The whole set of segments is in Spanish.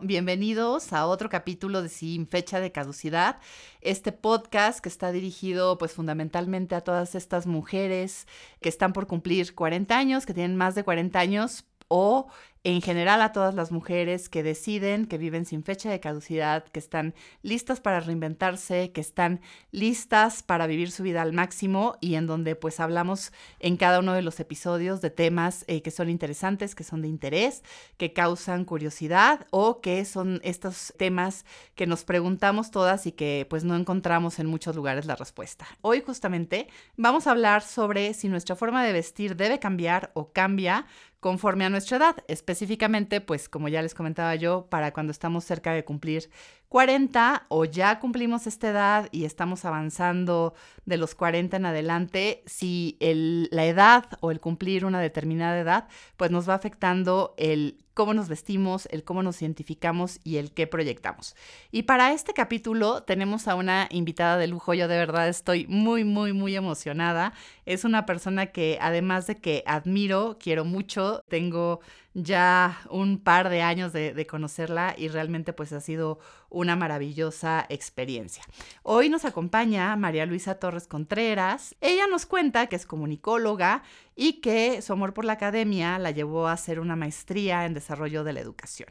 Bienvenidos a otro capítulo de Sin Fecha de Caducidad, este podcast que está dirigido pues fundamentalmente a todas estas mujeres que están por cumplir 40 años, que tienen más de 40 años o en general a todas las mujeres que deciden, que viven sin fecha de caducidad, que están listas para reinventarse, que están listas para vivir su vida al máximo y en donde pues hablamos en cada uno de los episodios de temas eh, que son interesantes, que son de interés, que causan curiosidad o que son estos temas que nos preguntamos todas y que pues no encontramos en muchos lugares la respuesta. Hoy justamente vamos a hablar sobre si nuestra forma de vestir debe cambiar o cambia conforme a nuestra edad, específicamente, pues como ya les comentaba yo, para cuando estamos cerca de cumplir 40 o ya cumplimos esta edad y estamos avanzando de los 40 en adelante, si la edad o el cumplir una determinada edad, pues nos va afectando el cómo nos vestimos, el cómo nos identificamos y el qué proyectamos. Y para este capítulo tenemos a una invitada de lujo, yo de verdad estoy muy, muy, muy emocionada. Es una persona que además de que admiro, quiero mucho, tengo ya un par de años de, conocerla y realmente pues ha sido una maravillosa experiencia. Hoy nos acompaña María Luisa Torres Contreras. Ella nos cuenta que es comunicóloga y que su amor por la academia la llevó a hacer una maestría en desarrollo de la educación.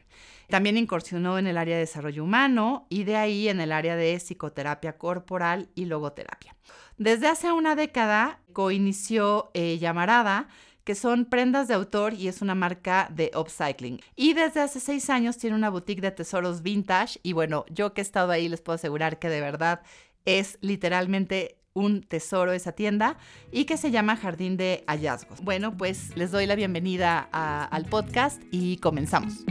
También incursionó en el área de desarrollo humano y de ahí en el área de psicoterapia corporal y logoterapia. Desde hace una década coinició eh, Llamarada, que son prendas de autor y es una marca de upcycling. Y desde hace seis años tiene una boutique de tesoros vintage y bueno, yo que he estado ahí les puedo asegurar que de verdad es literalmente un tesoro esa tienda y que se llama Jardín de Hallazgos. Bueno, pues les doy la bienvenida al podcast y comenzamos.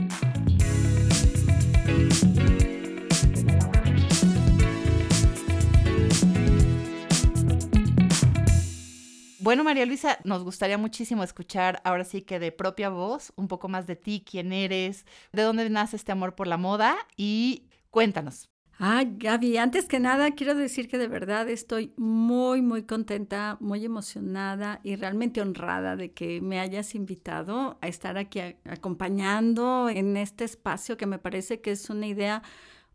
Bueno, María Luisa, nos gustaría muchísimo escuchar ahora sí que de propia voz un poco más de ti, quién eres, de dónde nace este amor por la moda y cuéntanos. Ah, Gaby, antes que nada quiero decir que de verdad estoy muy, muy contenta, muy emocionada y realmente honrada de que me hayas invitado a estar aquí acompañando en este espacio que me parece que es una idea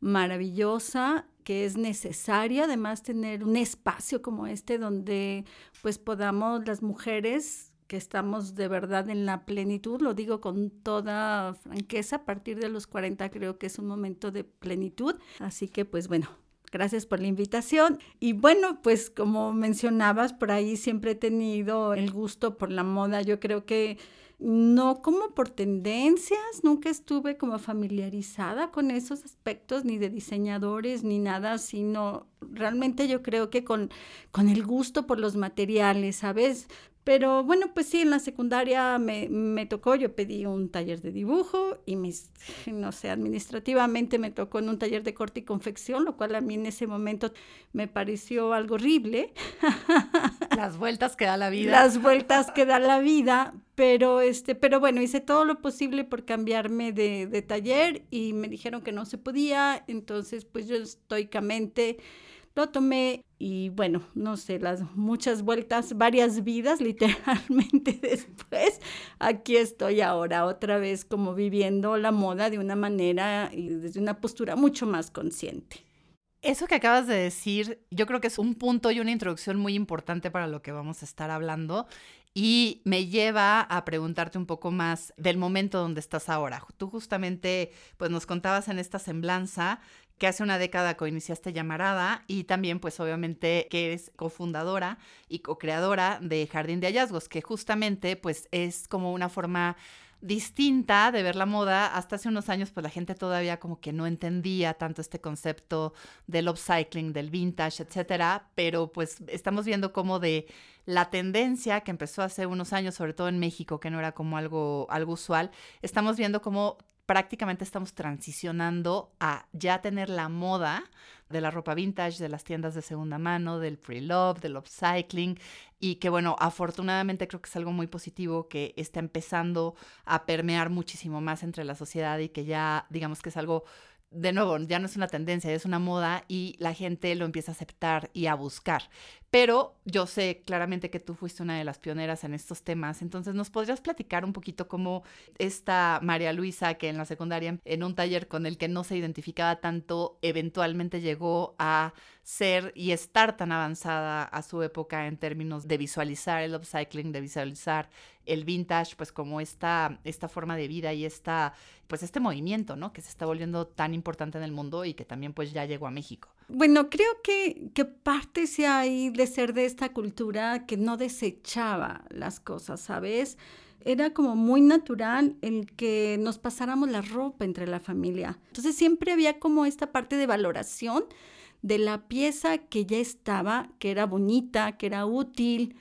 maravillosa que es necesaria además tener un espacio como este donde pues podamos las mujeres que estamos de verdad en la plenitud, lo digo con toda franqueza, a partir de los 40 creo que es un momento de plenitud, así que pues bueno, Gracias por la invitación. Y bueno, pues como mencionabas, por ahí siempre he tenido el gusto por la moda. Yo creo que no como por tendencias, nunca estuve como familiarizada con esos aspectos, ni de diseñadores, ni nada, sino realmente yo creo que con, con el gusto por los materiales, ¿sabes? Pero bueno, pues sí, en la secundaria me, me, tocó, yo pedí un taller de dibujo y mis, no sé, administrativamente me tocó en un taller de corte y confección, lo cual a mí en ese momento me pareció algo horrible. Las vueltas que da la vida. Las vueltas que da la vida, pero este, pero bueno, hice todo lo posible por cambiarme de, de taller y me dijeron que no se podía, entonces pues yo estoicamente lo tomé y bueno, no sé, las muchas vueltas, varias vidas literalmente después, aquí estoy ahora otra vez como viviendo la moda de una manera y desde una postura mucho más consciente. Eso que acabas de decir, yo creo que es un punto y una introducción muy importante para lo que vamos a estar hablando y me lleva a preguntarte un poco más del momento donde estás ahora. Tú justamente pues nos contabas en esta semblanza que hace una década coiniciaste Llamarada y también pues obviamente que eres cofundadora y co-creadora de Jardín de Hallazgos, que justamente pues es como una forma distinta de ver la moda. Hasta hace unos años, pues la gente todavía como que no entendía tanto este concepto del upcycling, del vintage, etcétera. Pero pues estamos viendo como de la tendencia que empezó hace unos años, sobre todo en México, que no era como algo, algo usual, estamos viendo como prácticamente estamos transicionando a ya tener la moda de la ropa vintage, de las tiendas de segunda mano, del pre-love, del upcycling, y que bueno, afortunadamente creo que es algo muy positivo que está empezando a permear muchísimo más entre la sociedad y que ya digamos que es algo de nuevo, ya no es una tendencia, es una moda y la gente lo empieza a aceptar y a buscar. Pero yo sé claramente que tú fuiste una de las pioneras en estos temas, entonces nos podrías platicar un poquito cómo esta María Luisa, que en la secundaria, en un taller con el que no se identificaba tanto, eventualmente llegó a ser y estar tan avanzada a su época en términos de visualizar el upcycling, de visualizar el vintage, pues como esta, esta forma de vida y esta, pues este movimiento, ¿no? Que se está volviendo tan importante en el mundo y que también pues ya llegó a México. Bueno, creo que, que parte se hay de ser de esta cultura que no desechaba las cosas, ¿sabes? Era como muy natural el que nos pasáramos la ropa entre la familia. Entonces siempre había como esta parte de valoración de la pieza que ya estaba, que era bonita, que era útil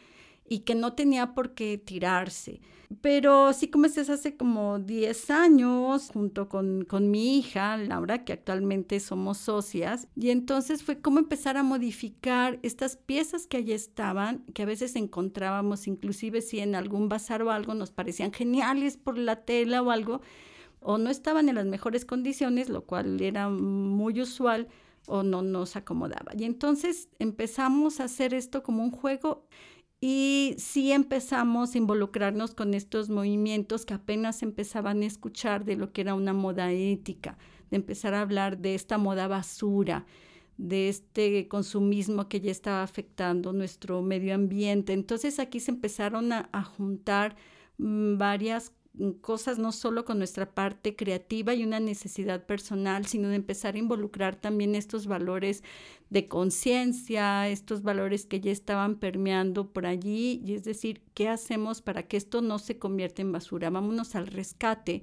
y que no tenía por qué tirarse. Pero sí comencé hace como 10 años junto con, con, mi hija, Laura, que actualmente somos socias, y entonces fue como empezar a modificar estas piezas que allí estaban, que a veces encontrábamos, inclusive si en algún bazar o algo nos parecían geniales por la tela o algo, o no estaban en las mejores condiciones, lo cual era muy usual, o no nos acomodaba. Y entonces empezamos a hacer esto como un juego y sí empezamos a involucrarnos con estos movimientos que apenas empezaban a escuchar de lo que era una moda ética, de empezar a hablar de esta moda basura, de este consumismo que ya estaba afectando nuestro medio ambiente. Entonces aquí se empezaron a, a juntar mm, varias cosas no solo con nuestra parte creativa y una necesidad personal, sino de empezar a involucrar también estos valores de conciencia, estos valores que ya estaban permeando por allí, y es decir, ¿qué hacemos para que esto no se convierta en basura? Vámonos al rescate,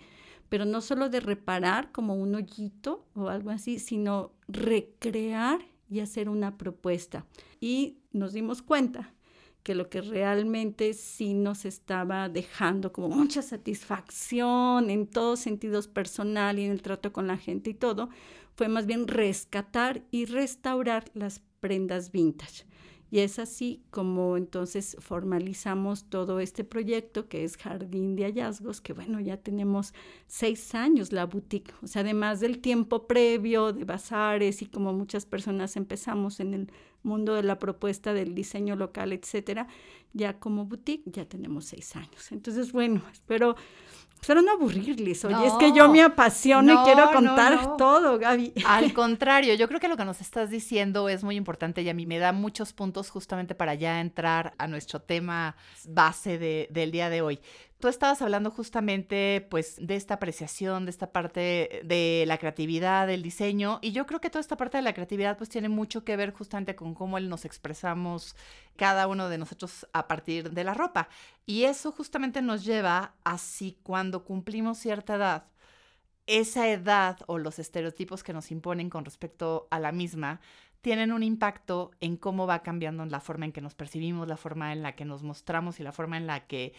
pero no solo de reparar como un hoyito o algo así, sino recrear y hacer una propuesta. Y nos dimos cuenta que lo que realmente sí nos estaba dejando como mucha satisfacción en todos sentidos personal y en el trato con la gente y todo, fue más bien rescatar y restaurar las prendas vintage. Y es así como entonces formalizamos todo este proyecto que es Jardín de Hallazgos, que bueno, ya tenemos seis años la boutique. O sea, además del tiempo previo de bazares y como muchas personas empezamos en el mundo de la propuesta del diseño local, etcétera, ya como boutique ya tenemos seis años. Entonces, bueno, espero Espero no aburrirles. Oye, es que yo me apasiono y quiero contar todo, Gaby. Al contrario, yo creo que lo que nos estás diciendo es muy importante y a mí me da muchos puntos justamente para ya entrar a nuestro tema base de, del día de hoy. Tú estabas hablando justamente pues de esta apreciación, de esta parte de la creatividad, del diseño y yo creo que toda esta parte de la creatividad pues tiene mucho que ver justamente con cómo nos expresamos cada uno de nosotros a partir de la ropa. Y eso justamente nos lleva a si cuando cumplimos cierta edad, esa edad o los estereotipos que nos imponen con respecto a la misma tienen un impacto en cómo va cambiando la forma en que nos percibimos, la forma en la que nos mostramos y la forma en la que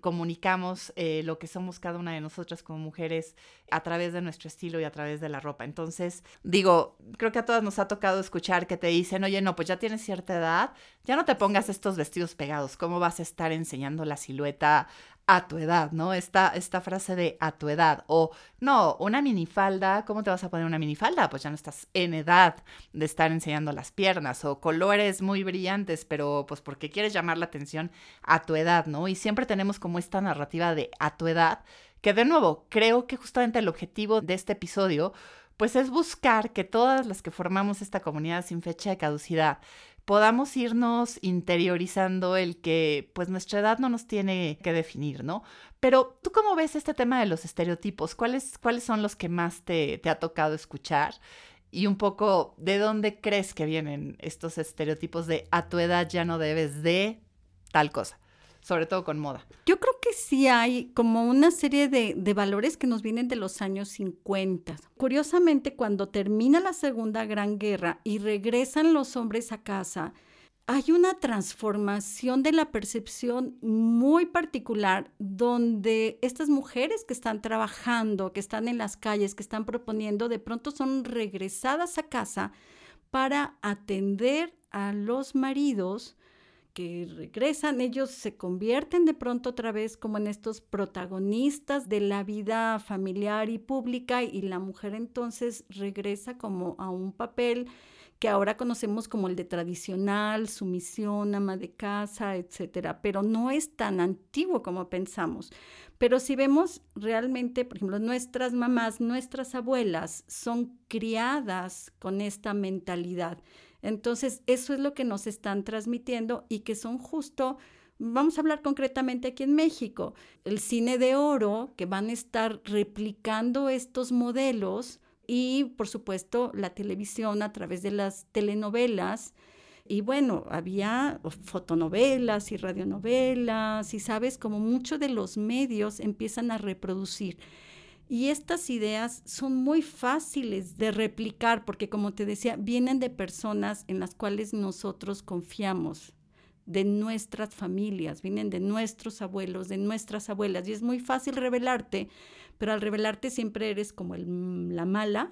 comunicamos eh, lo que somos cada una de nosotras como mujeres a través de nuestro estilo y a través de la ropa. Entonces, digo, creo que a todas nos ha tocado escuchar que te dicen, oye, no, pues ya tienes cierta edad, ya no te pongas estos vestidos pegados, ¿cómo vas a estar enseñando la silueta a tu edad, ¿no? Esta, esta frase de a tu edad. O no, una minifalda, ¿cómo te vas a poner una minifalda? Pues ya no estás en edad de estar enseñando las piernas. O colores muy brillantes, pero pues porque quieres llamar la atención a tu edad, ¿no? Y siempre tenemos como esta narrativa de a tu edad, que de nuevo, creo que justamente el objetivo de este episodio, pues es buscar que todas las que formamos esta comunidad sin fecha de caducidad, podamos irnos interiorizando el que pues nuestra edad no nos tiene que definir, ¿no? Pero tú cómo ves este tema de los estereotipos? ¿Cuáles, cuáles son los que más te, te ha tocado escuchar? Y un poco, ¿de dónde crees que vienen estos estereotipos de a tu edad ya no debes de tal cosa? Sobre todo con moda. Yo creo que sí hay como una serie de, de, valores que nos vienen de los años 50. Curiosamente, cuando termina la Segunda Gran Guerra y regresan los hombres a casa, hay una transformación de la percepción muy particular donde estas mujeres que están trabajando, que están en las calles, que están proponiendo, de pronto son regresadas a casa para atender a los maridos que regresan, ellos se convierten de pronto otra vez como en estos protagonistas de la vida familiar y pública y la mujer entonces regresa como a un papel que ahora conocemos como el de tradicional, sumisión, ama de casa, etcétera, pero no es tan antiguo como pensamos. Pero si vemos realmente, por ejemplo, nuestras mamás, nuestras abuelas son criadas con esta mentalidad. Entonces, eso es lo que nos están transmitiendo y que son justo Vamos a hablar concretamente aquí en México. El cine de oro, que van a estar replicando estos modelos, y por supuesto la televisión a través de las telenovelas. Y bueno, había fotonovelas y radionovelas y sabes, como muchos de los medios empiezan a reproducir. Y estas ideas son muy fáciles de replicar porque, como te decía, vienen de personas en las cuales nosotros confiamos, de nuestras familias, vienen de nuestros abuelos, de nuestras abuelas. Y es muy fácil revelarte pero al revelarte siempre eres como la mala,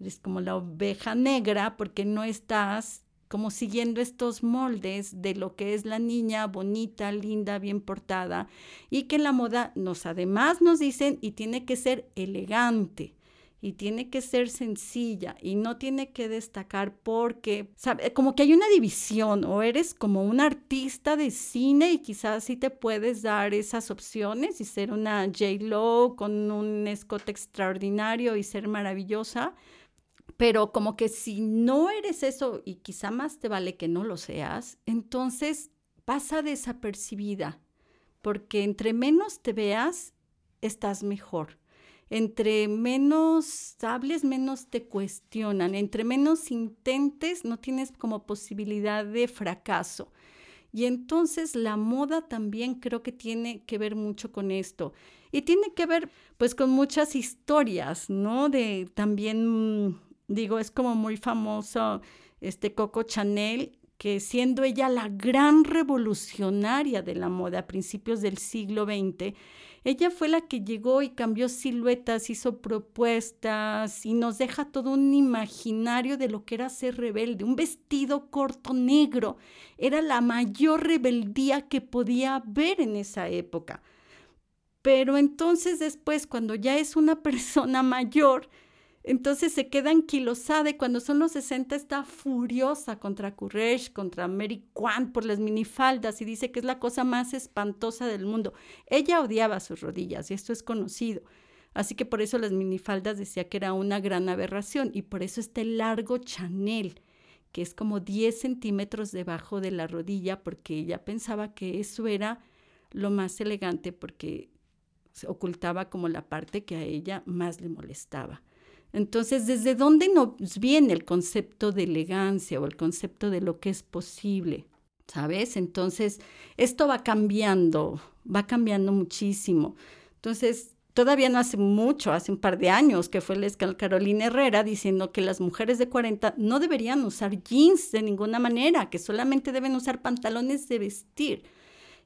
eres como la oveja negra porque no estás como siguiendo estos moldes de lo que es la niña bonita, linda, bien portada y que la moda nos además nos dicen y tiene que ser elegante y tiene que ser sencilla y no tiene que destacar porque, ¿sabe? Como que hay una división o eres como un artista de cine y quizás sí te puedes dar esas opciones y ser una J-Lo con un escote extraordinario y ser maravillosa. Pero como que si no eres eso y quizá más te vale que no lo seas, entonces pasa desapercibida, porque entre menos te veas, estás mejor entre menos hables, menos te cuestionan, entre menos intentes, no tienes como posibilidad de fracaso. Y entonces la moda también creo que tiene que ver mucho con esto. Y tiene que ver pues con muchas historias, ¿no? De también, digo, es como muy famoso este Coco Chanel, que siendo ella la gran revolucionaria de la moda a principios del siglo XX, ella fue la que llegó y cambió siluetas, hizo propuestas y nos deja todo un imaginario de lo que era ser rebelde. Un vestido corto negro era la mayor rebeldía que podía haber en esa época. Pero entonces después, cuando ya es una persona mayor, entonces se queda anquilosada y cuando son los 60 está furiosa contra Courage, contra Mary Quant por las minifaldas y dice que es la cosa más espantosa del mundo. Ella odiaba sus rodillas y esto es conocido. Así que por eso las minifaldas decía que era una gran aberración y por eso este largo Chanel, que es como 10 centímetros debajo de la rodilla, porque ella pensaba que eso era lo más elegante porque se ocultaba como la parte que a ella más le molestaba. Entonces, ¿desde dónde nos viene el concepto de elegancia o el concepto de lo que es posible? ¿Sabes? Entonces, esto va cambiando, va cambiando muchísimo. Entonces, todavía no hace mucho, hace un par de años, que fue la Carolina Herrera diciendo que las mujeres de 40 no deberían usar jeans de ninguna manera, que solamente deben usar pantalones de vestir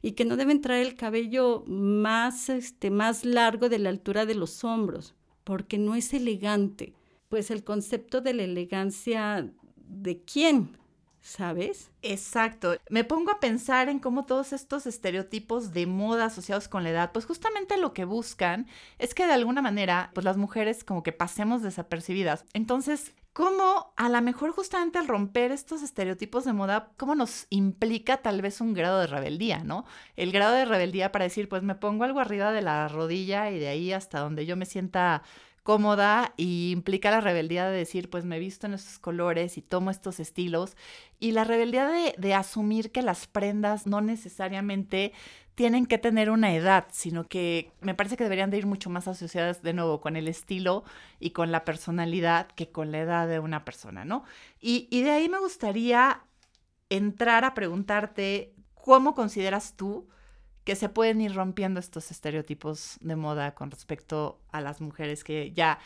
y que no deben traer el cabello más, este, más largo de la altura de los hombros porque no es elegante. Pues el concepto de la elegancia, ¿de quién? ¿Sabes? Exacto. Me pongo a pensar en cómo todos estos estereotipos de moda asociados con la edad, pues justamente lo que buscan es que de alguna manera, pues las mujeres como que pasemos desapercibidas. Entonces, ¿cómo a lo mejor justamente al romper estos estereotipos de moda, cómo nos implica tal vez un grado de rebeldía, ¿no? El grado de rebeldía para decir, pues me pongo algo arriba de la rodilla y de ahí hasta donde yo me sienta cómoda y implica la rebeldía de decir, pues me visto en estos colores y tomo estos estilos. Y la rebeldía de, asumir que las prendas no necesariamente tienen que tener una edad, sino que me parece que deberían de ir mucho más asociadas de nuevo con el estilo y con la personalidad que con la edad de una persona, ¿no? Y, y de ahí me gustaría entrar a preguntarte, ¿cómo consideras tú? que se pueden ir rompiendo estos estereotipos de moda con respecto a las mujeres que ya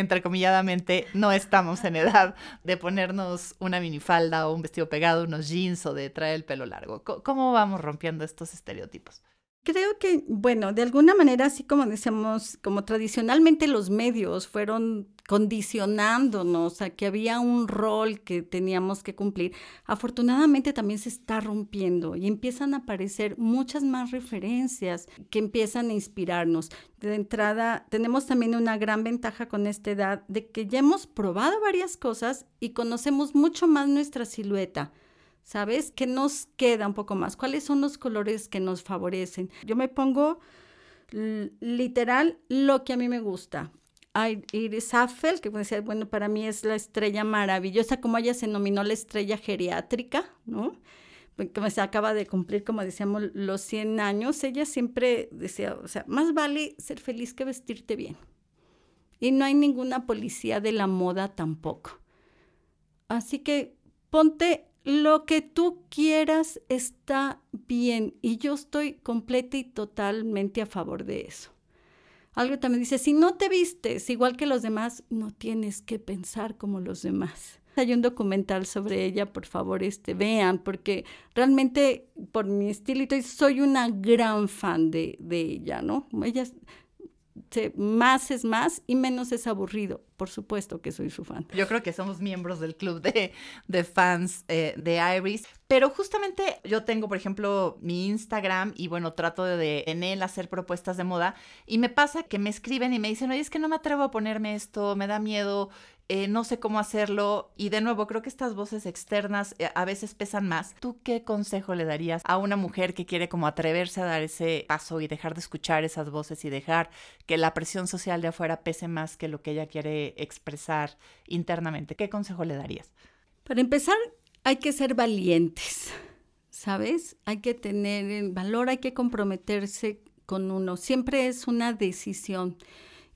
entrecomilladamente no estamos en edad de ponernos una minifalda o un vestido pegado, unos jeans o de traer el pelo largo. ¿Cómo vamos rompiendo estos estereotipos? Creo que, bueno, de alguna manera, así como decíamos, como tradicionalmente los medios fueron condicionándonos a que había un rol que teníamos que cumplir, afortunadamente también se está rompiendo y empiezan a aparecer muchas más referencias que empiezan a inspirarnos. De entrada, tenemos también una gran ventaja con esta edad de que ya hemos probado varias cosas y conocemos mucho más nuestra silueta. ¿Sabes? ¿Qué nos queda un poco más? ¿Cuáles son los colores que nos favorecen? Yo me pongo literal lo que a mí me gusta. Iris Affel, que decir, bueno, para mí es la estrella maravillosa, como ella se nominó la estrella geriátrica, ¿no? que se acaba de cumplir, como decíamos, los 100 años, ella siempre decía, o sea, más vale ser feliz que vestirte bien. Y no hay ninguna policía de la moda tampoco. Así que ponte lo que tú quieras está bien y yo estoy completa y totalmente a favor de eso. Algo también dice, si no te vistes igual que los demás, no tienes que pensar como los demás. Hay un documental sobre ella, por favor, este, vean, porque realmente por mi estilo soy una gran fan de, de ella, ¿no? Ella más es más y menos es aburrido. Por supuesto que soy su fan. Yo creo que somos miembros del club de, de fans eh, de Iris. Pero justamente yo tengo, por ejemplo, mi Instagram y bueno, trato de, en él hacer propuestas de moda y me pasa que me escriben y me dicen, oye, es que no me atrevo a ponerme esto, me da miedo, eh, no sé cómo hacerlo. Y de nuevo, creo que estas voces externas eh, a veces pesan más. ¿Tú qué consejo le darías a una mujer que quiere como atreverse a dar ese paso y dejar de escuchar esas voces y dejar que la presión social de afuera pese más que lo que ella quiere expresar internamente? ¿Qué consejo le darías? Para empezar, hay que ser valientes, ¿sabes? Hay que tener valor, hay que comprometerse con uno. Siempre es una decisión.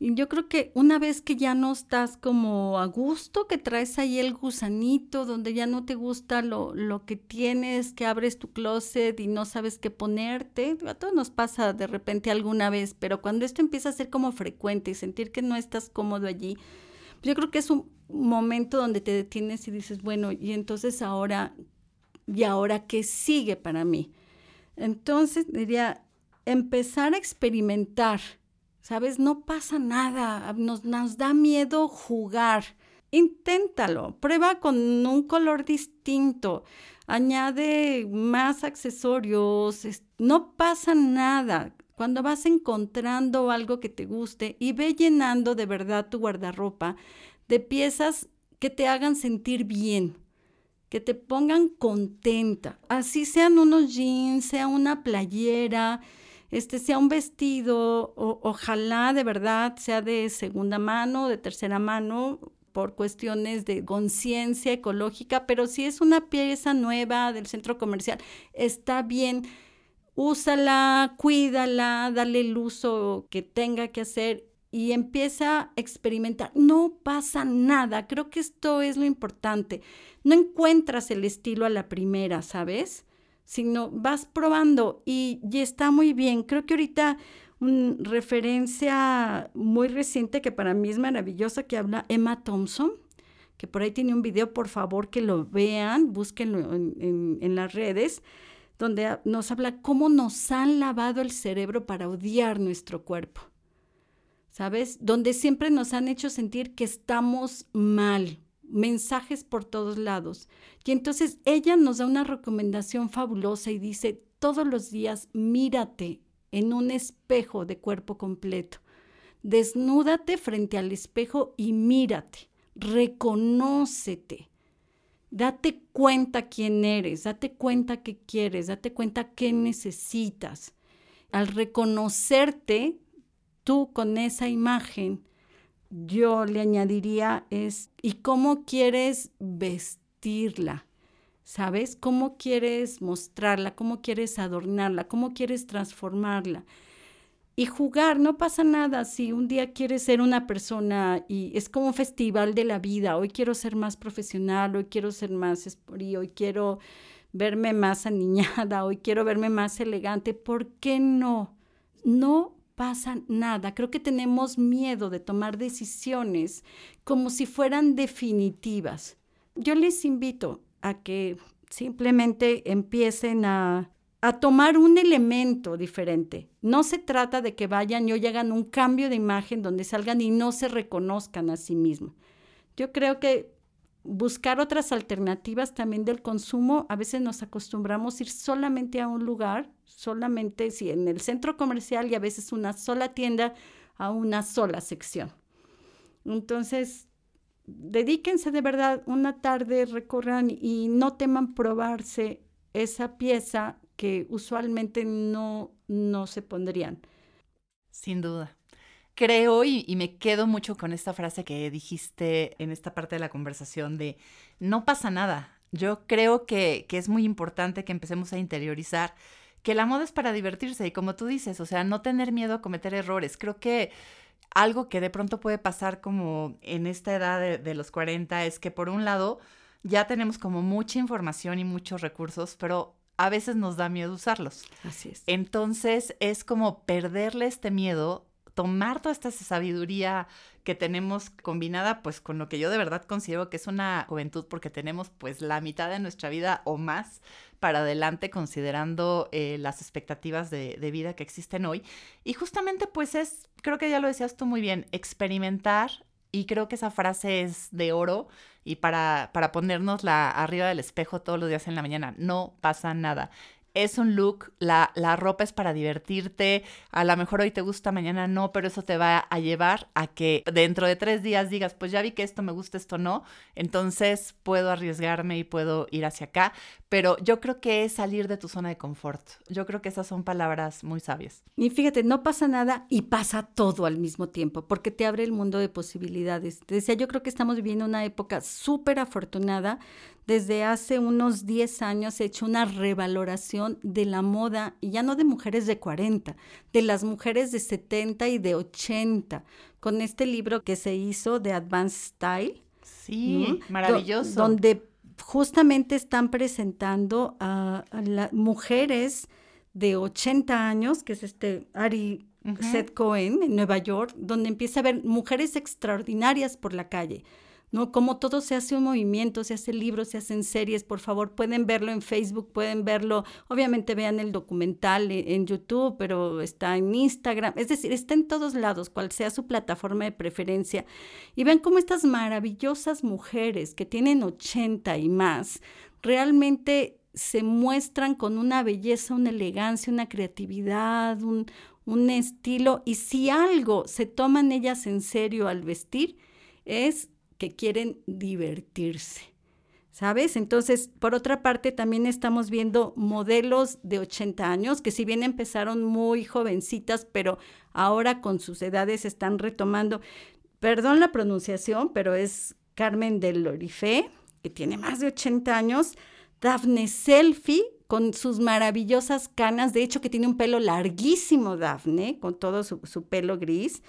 Yo creo que una vez que ya no estás como a gusto, que traes ahí el gusanito, donde ya no te gusta lo, lo que tienes, que abres tu closet y no sabes qué ponerte, a todos nos pasa de repente alguna vez, pero cuando esto empieza a ser como frecuente y sentir que no estás cómodo allí, yo creo que es un momento donde te detienes y dices, bueno, y entonces ahora, ¿y ahora qué sigue para mí? Entonces diría, empezar a experimentar ¿sabes? No pasa nada, nos, da miedo jugar. Inténtalo, prueba con un color distinto, añade más accesorios, no pasa nada. Cuando vas encontrando algo que te guste y ve llenando de verdad tu guardarropa de piezas que te hagan sentir bien, que te pongan contenta, así sean unos jeans, sea una playera, este sea un vestido, ojalá de verdad sea de segunda mano, de tercera mano, por cuestiones de conciencia ecológica, pero si es una pieza nueva del centro comercial, está bien, úsala, cuídala, dale el uso que tenga que hacer y empieza a experimentar. No pasa nada, creo que esto es lo importante. No encuentras el estilo a la primera, ¿sabes? Sino vas probando y, ya está muy bien. Creo que ahorita una referencia muy reciente que para mí es maravillosa que habla Emma Thompson, que por ahí tiene un video, por favor que lo vean, búsquenlo en, en las redes, donde nos habla cómo nos han lavado el cerebro para odiar nuestro cuerpo. ¿Sabes? Donde siempre nos han hecho sentir que estamos mal, mensajes por todos lados. Y entonces ella nos da una recomendación fabulosa y dice, todos los días mírate en un espejo de cuerpo completo. Desnúdate frente al espejo y mírate, reconócete. Date cuenta quién eres, date cuenta qué quieres, date cuenta qué necesitas. Al reconocerte tú con esa imagen, yo le añadiría es, ¿y cómo quieres vestirla? ¿Sabes? ¿Cómo quieres mostrarla? ¿Cómo quieres adornarla? ¿Cómo quieres transformarla? Y jugar, no pasa nada si un día quieres ser una persona y es como un festival de la vida, hoy quiero ser más profesional, hoy quiero ser más esporí, hoy quiero verme más aniñada, hoy quiero verme más elegante, ¿por qué no? No pasa nada. Creo que tenemos miedo de tomar decisiones como si fueran definitivas. Yo les invito a que simplemente empiecen a a tomar un elemento diferente. No se trata de que vayan y hoy hagan un cambio de imagen donde salgan y no se reconozcan a sí mismos. Yo creo que buscar otras alternativas también del consumo, a veces nos acostumbramos a ir solamente a un lugar, solamente si en el centro comercial y a veces una sola tienda a una sola sección. Entonces, dedíquense de verdad una tarde, recorran y no teman probarse esa pieza que usualmente no, no se pondrían. Sin duda. Creo y, me quedo mucho con esta frase que dijiste en esta parte de la conversación de no pasa nada. Yo creo que, que es muy importante que empecemos a interiorizar que la moda es para divertirse y como tú dices, o sea, no tener miedo a cometer errores. Creo que algo que de pronto puede pasar como en esta edad de, de, los 40 es que por un lado ya tenemos como mucha información y muchos recursos, pero a veces nos da miedo usarlos. Así es. Entonces es como perderle este miedo, tomar toda esta sabiduría que tenemos combinada pues con lo que yo de verdad considero que es una juventud porque tenemos pues la mitad de nuestra vida o más para adelante considerando eh, las expectativas de, vida que existen hoy. Y justamente pues es, creo que ya lo decías tú muy bien, experimentar y creo que esa frase es de oro y para, para ponernosla arriba del espejo todos los días en la mañana. No pasa nada es un look, la, la, ropa es para divertirte, a lo mejor hoy te gusta, mañana no, pero eso te va a llevar a que dentro de tres días digas, pues ya vi que esto me gusta, esto no, entonces puedo arriesgarme y puedo ir hacia acá, pero yo creo que es salir de tu zona de confort. Yo creo que esas son palabras muy sabias. Y fíjate, no pasa nada y pasa todo al mismo tiempo, porque te abre el mundo de posibilidades. Te decía, yo creo que estamos viviendo una época súper afortunada desde hace unos 10 años he hecho una revaloración de la moda, y ya no de mujeres de 40, de las mujeres de 70 y de 80, con este libro que se hizo de Advanced Style. Sí, maravilloso. donde justamente están presentando a, las mujeres de 80 años, que es este Ari Seth Cohen en Nueva York, donde empieza a ver mujeres extraordinarias por la calle ¿no? Como todo se hace un movimiento, se hace libros, se hacen series, por favor, pueden verlo en Facebook, pueden verlo, obviamente vean el documental e, en YouTube, pero está en Instagram, es decir, está en todos lados, cual sea su plataforma de preferencia, y vean cómo estas maravillosas mujeres que tienen 80 y más, realmente se muestran con una belleza, una elegancia, una creatividad, un, un estilo, y si algo se toman ellas en serio al vestir, es quieren divertirse. ¿Sabes? Entonces, por otra parte, también estamos viendo modelos de 80 años que si bien empezaron muy jovencitas, pero ahora con sus edades están retomando, perdón la pronunciación, pero es Carmen del Lorifé, que tiene más de 80 años, Daphne Selfie, con sus maravillosas canas, de hecho que tiene un pelo larguísimo Daphne, con todo su, su pelo gris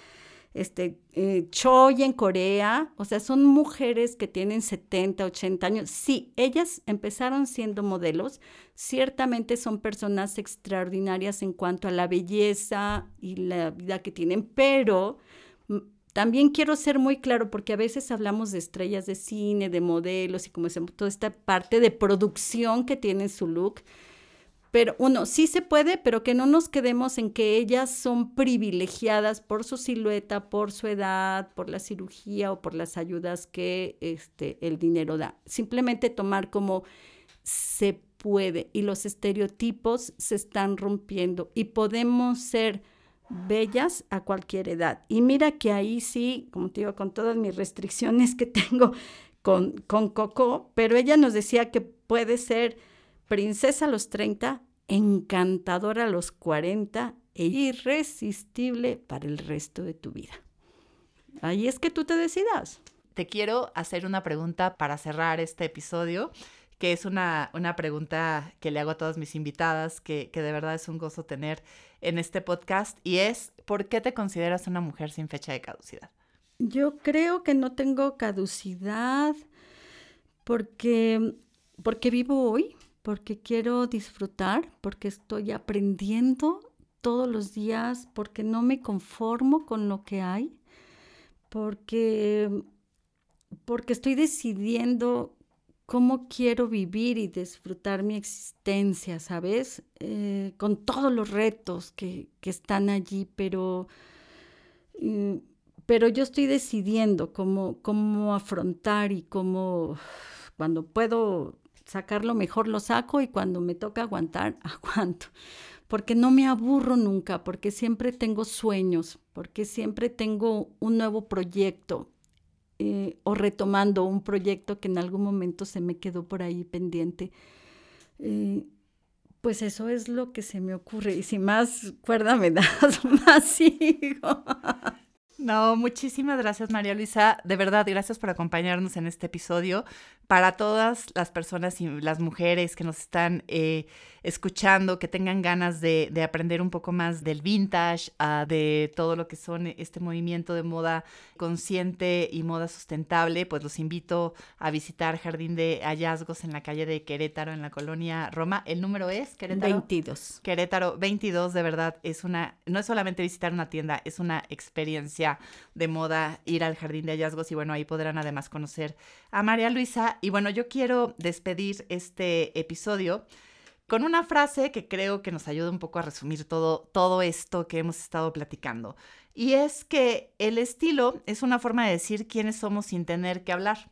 este, eh, Choi en Corea, o sea, son mujeres que tienen 70, 80 años. Sí, ellas empezaron siendo modelos, ciertamente son personas extraordinarias en cuanto a la belleza y la vida que tienen, pero mm, también quiero ser muy claro porque a veces hablamos de estrellas de cine, de modelos y como decimos, toda esta parte de producción que tiene su look. Pero uno, sí se puede, pero que no nos quedemos en que ellas son privilegiadas por su silueta, por su edad, por la cirugía o por las ayudas que este, el dinero da. Simplemente tomar como se puede y los estereotipos se están rompiendo y podemos ser bellas a cualquier edad. Y mira que ahí sí, como te digo, con todas mis restricciones que tengo con, con Coco, pero ella nos decía que puede ser princesa a los 30, encantadora a los 40 e irresistible para el resto de tu vida. Ahí es que tú te decidas. Te quiero hacer una pregunta para cerrar este episodio, que es una, una pregunta que le hago a todas mis invitadas, que, que de verdad es un gozo tener en este podcast, y es, ¿por qué te consideras una mujer sin fecha de caducidad? Yo creo que no tengo caducidad porque, porque vivo hoy, porque quiero disfrutar, porque estoy aprendiendo todos los días, porque no me conformo con lo que hay, porque, porque estoy decidiendo cómo quiero vivir y disfrutar mi existencia, ¿sabes? Eh, con todos los retos que, están allí, pero, mm, pero yo estoy decidiendo cómo, cómo afrontar y cómo, cuando puedo sacarlo mejor lo saco y cuando me toca aguantar, aguanto. Porque no me aburro nunca, porque siempre tengo sueños, porque siempre tengo un nuevo proyecto, eh, o retomando un proyecto que en algún momento se me quedó por ahí pendiente. Eh, pues eso es lo que se me ocurre. Y si más cuerda me das, más sigo. No, muchísimas gracias María Luisa. De verdad, gracias por acompañarnos en este episodio. Para todas las personas y las mujeres que nos están eh, escuchando, que tengan ganas de, aprender un poco más del vintage, ah, de todo lo que son este movimiento de moda consciente y moda sustentable, pues los invito a visitar Jardín de Hallazgos en la calle de Querétaro, en la colonia Roma. El número es Querétaro. 22. Querétaro 22, de verdad, es una, no es solamente visitar una tienda, es una experiencia de moda ir al Jardín de Hallazgos y bueno, ahí podrán además conocer a María Luisa. Y bueno, yo quiero despedir este episodio con una frase que creo que nos ayuda un poco a resumir todo, todo esto que hemos estado platicando. Y es que el estilo es una forma de decir quiénes somos sin tener que hablar.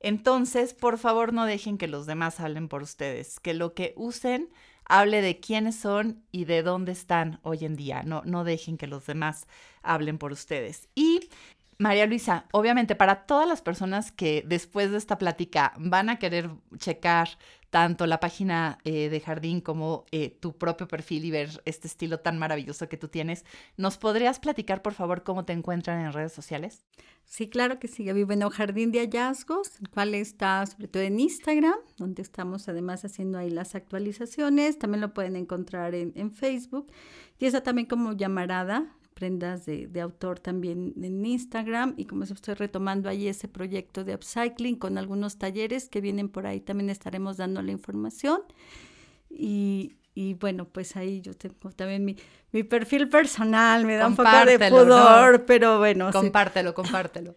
Entonces, por favor, no dejen que los demás hablen por ustedes, que lo que usen hable de quiénes son y de dónde están hoy en día. No, no dejen que los demás hablen por ustedes. Y María Luisa, obviamente para todas las personas que después de esta plática van a querer checar tanto la página eh, de Jardín como eh, tu propio perfil y ver este estilo tan maravilloso que tú tienes, ¿nos podrías platicar por favor cómo te encuentran en redes sociales? Sí, claro que sí. Vivo en Jardín de Hallazgos, el cual está sobre todo en Instagram, donde estamos además haciendo ahí las actualizaciones. También lo pueden encontrar en, en Facebook. Y esa también como llamarada, prendas de, autor también en Instagram y como estoy retomando ahí ese proyecto de upcycling con algunos talleres que vienen por ahí, también estaremos dando la información. Y, bueno, pues ahí yo tengo también mi, mi perfil personal, me da un poco de pudor, pero bueno. Compártelo, compártelo.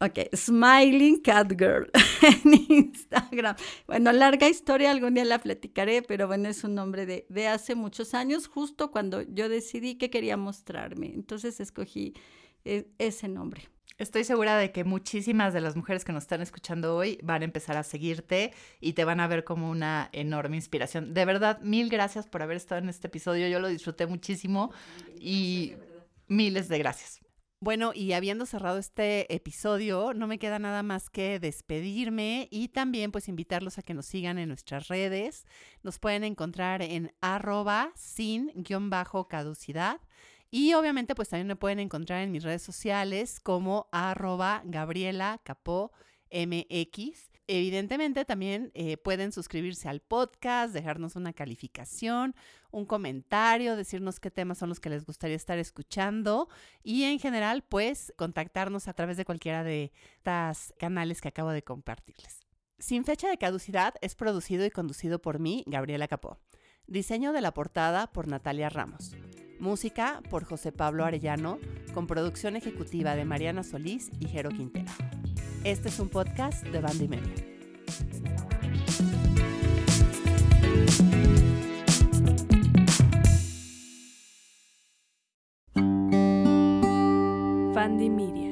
Ok, Smiling Cat Girl en Instagram. Bueno, larga historia, algún día la platicaré, pero bueno, es un nombre de, de hace muchos años, justo cuando yo decidí que quería mostrarme. Entonces escogí e, ese nombre. Estoy segura de que muchísimas de las mujeres que nos están escuchando hoy van a empezar a seguirte y te van a ver como una enorme inspiración. De verdad, mil gracias por haber estado en este episodio. Yo lo disfruté muchísimo y miles de gracias. Bueno, y habiendo cerrado este episodio, no me queda nada más que despedirme y también pues invitarlos a que nos sigan en nuestras redes. Nos pueden encontrar en arroba sin-caducidad. Y obviamente pues también me pueden encontrar en mis redes sociales como arroba Gabriela Capó MX. Evidentemente también eh, pueden suscribirse al podcast, dejarnos una calificación, un comentario, decirnos qué temas son los que les gustaría estar escuchando y en general pues contactarnos a través de cualquiera de estos canales que acabo de compartirles. Sin fecha de caducidad es producido y conducido por mí, Gabriela Capó. Diseño de la portada por Natalia Ramos. Música por José Pablo Arellano, con producción ejecutiva de Mariana Solís y Jero Quintero. Este es un podcast de Banda y Media. Media.